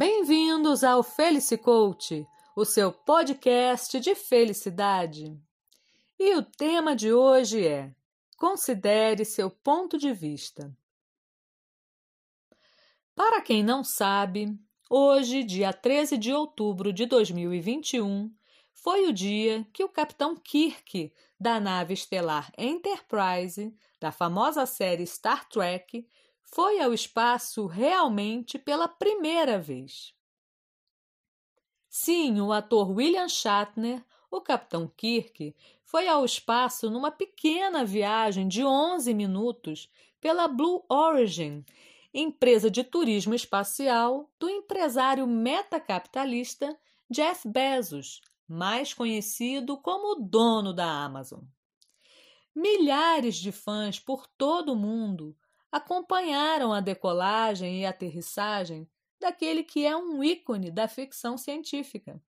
Bem-vindos ao Felice Coach, o seu podcast de felicidade. E o tema de hoje é: considere seu ponto de vista. Para quem não sabe, hoje, dia 13 de outubro de 2021, foi o dia que o capitão Kirk, da nave estelar Enterprise, da famosa série Star Trek, foi ao espaço realmente pela primeira vez. Sim, o ator William Shatner, o Capitão Kirk, foi ao espaço numa pequena viagem de 11 minutos pela Blue Origin, empresa de turismo espacial do empresário metacapitalista Jeff Bezos, mais conhecido como o dono da Amazon. Milhares de fãs por todo o mundo acompanharam a decolagem e aterrissagem daquele que é um ícone da ficção científica.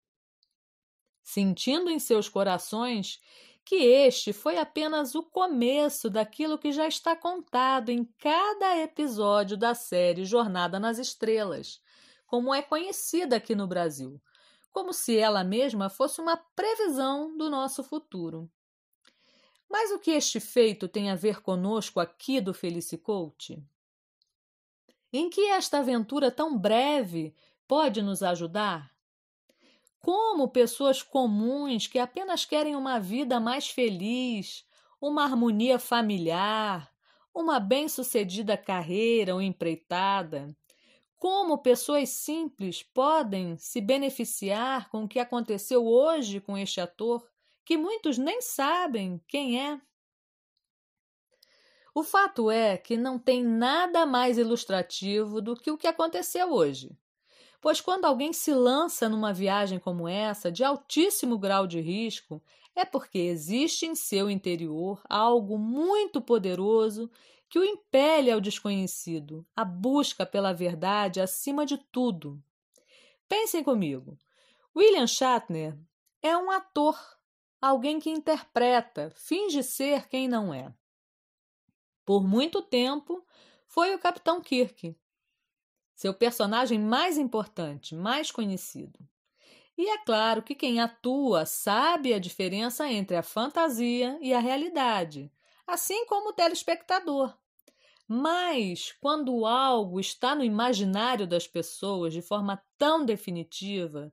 Sentindo em seus corações que este foi apenas o começo daquilo que já está contado em cada episódio da série Jornada nas Estrelas, como é conhecida aqui no Brasil, como se ela mesma fosse uma previsão do nosso futuro. Mas o que este feito tem a ver conosco aqui do Felicicoach? Em que esta aventura tão breve pode nos ajudar? Como pessoas comuns que apenas querem uma vida mais feliz, uma harmonia familiar, uma bem-sucedida carreira ou empreitada, como pessoas simples podem se beneficiar com o que aconteceu hoje com este ator que muitos nem sabem quem é. O fato é que não tem nada mais ilustrativo do que o que aconteceu hoje. Pois quando alguém se lança numa viagem como essa, de altíssimo grau de risco, é porque existe em seu interior algo muito poderoso que o impele ao desconhecido, a busca pela verdade acima de tudo. Pensem comigo. William Shatner é um ator alguém que interpreta, finge ser quem não é. Por muito tempo, foi o Capitão Kirk, seu personagem mais importante, mais conhecido. E é claro que quem atua sabe a diferença entre a fantasia e a realidade, assim como o telespectador. Mas, quando algo está no imaginário das pessoas de forma tão definitiva,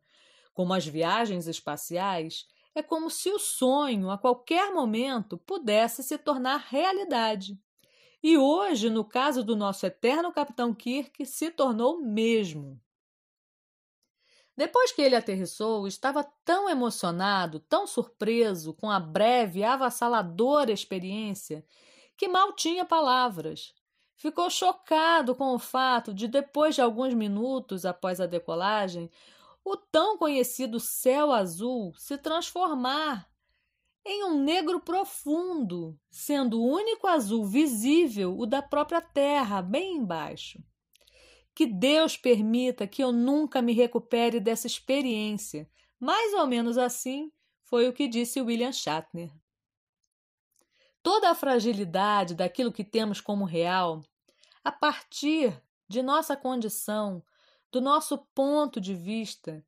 como as viagens espaciais, é como se o sonho, a qualquer momento, pudesse se tornar realidade. E hoje, no caso do nosso eterno Capitão Kirk, se tornou mesmo. Depois que ele aterrissou, estava tão emocionado, tão surpreso com a breve e avassaladora experiência, que mal tinha palavras. Ficou chocado com o fato de, depois de alguns minutos após a decolagem, o tão conhecido céu azul se transformar em um negro profundo, sendo o único azul visível o da própria terra, bem embaixo. Que Deus permita que eu nunca me recupere dessa experiência. Mais ou menos assim foi o que disse William Shatner. Toda a fragilidade daquilo que temos como real, a partir de nossa condição, do nosso ponto de vista,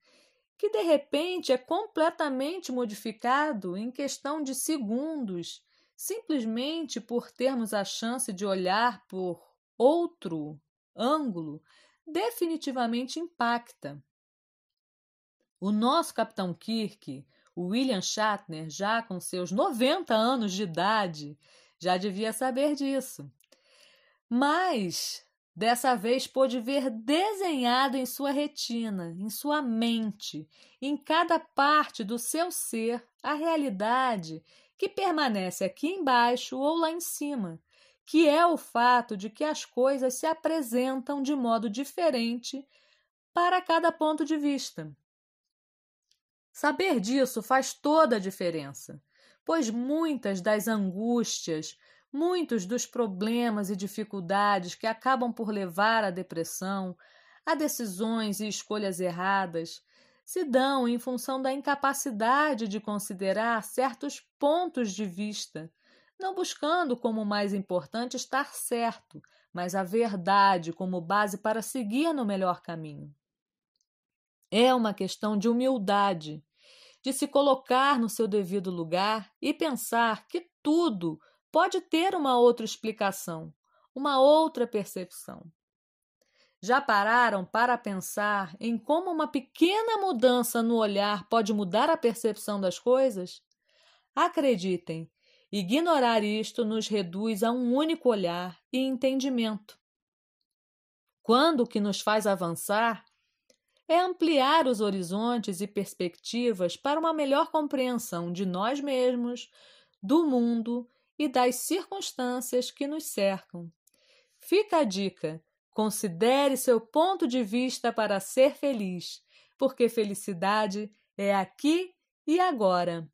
que de repente é completamente modificado em questão de segundos, simplesmente por termos a chance de olhar por outro ângulo, definitivamente impacta. O nosso Capitão Kirk, William Shatner, já com seus 90 anos de idade, já devia saber disso. Mas Dessa vez pôde ver desenhado em sua retina, em sua mente, em cada parte do seu ser, a realidade que permanece aqui embaixo ou lá em cima, que é o fato de que as coisas se apresentam de modo diferente para cada ponto de vista. Saber disso faz toda a diferença, pois muitas das angústias, Muitos dos problemas e dificuldades que acabam por levar à depressão, a decisões e escolhas erradas, se dão em função da incapacidade de considerar certos pontos de vista, não buscando como mais importante estar certo, mas a verdade como base para seguir no melhor caminho. É uma questão de humildade, de se colocar no seu devido lugar e pensar que tudo pode ter uma outra explicação, uma outra percepção. Já pararam para pensar em como uma pequena mudança no olhar pode mudar a percepção das coisas? Acreditem, ignorar isto nos reduz a um único olhar e entendimento. Quando o que nos faz avançar é ampliar os horizontes e perspectivas para uma melhor compreensão de nós mesmos, do mundo e das circunstâncias que nos cercam. Fica a dica: considere seu ponto de vista para ser feliz, porque felicidade é aqui e agora.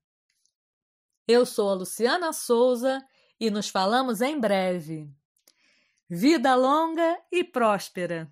Eu sou a Luciana Souza e nos falamos em breve. Vida longa e próspera!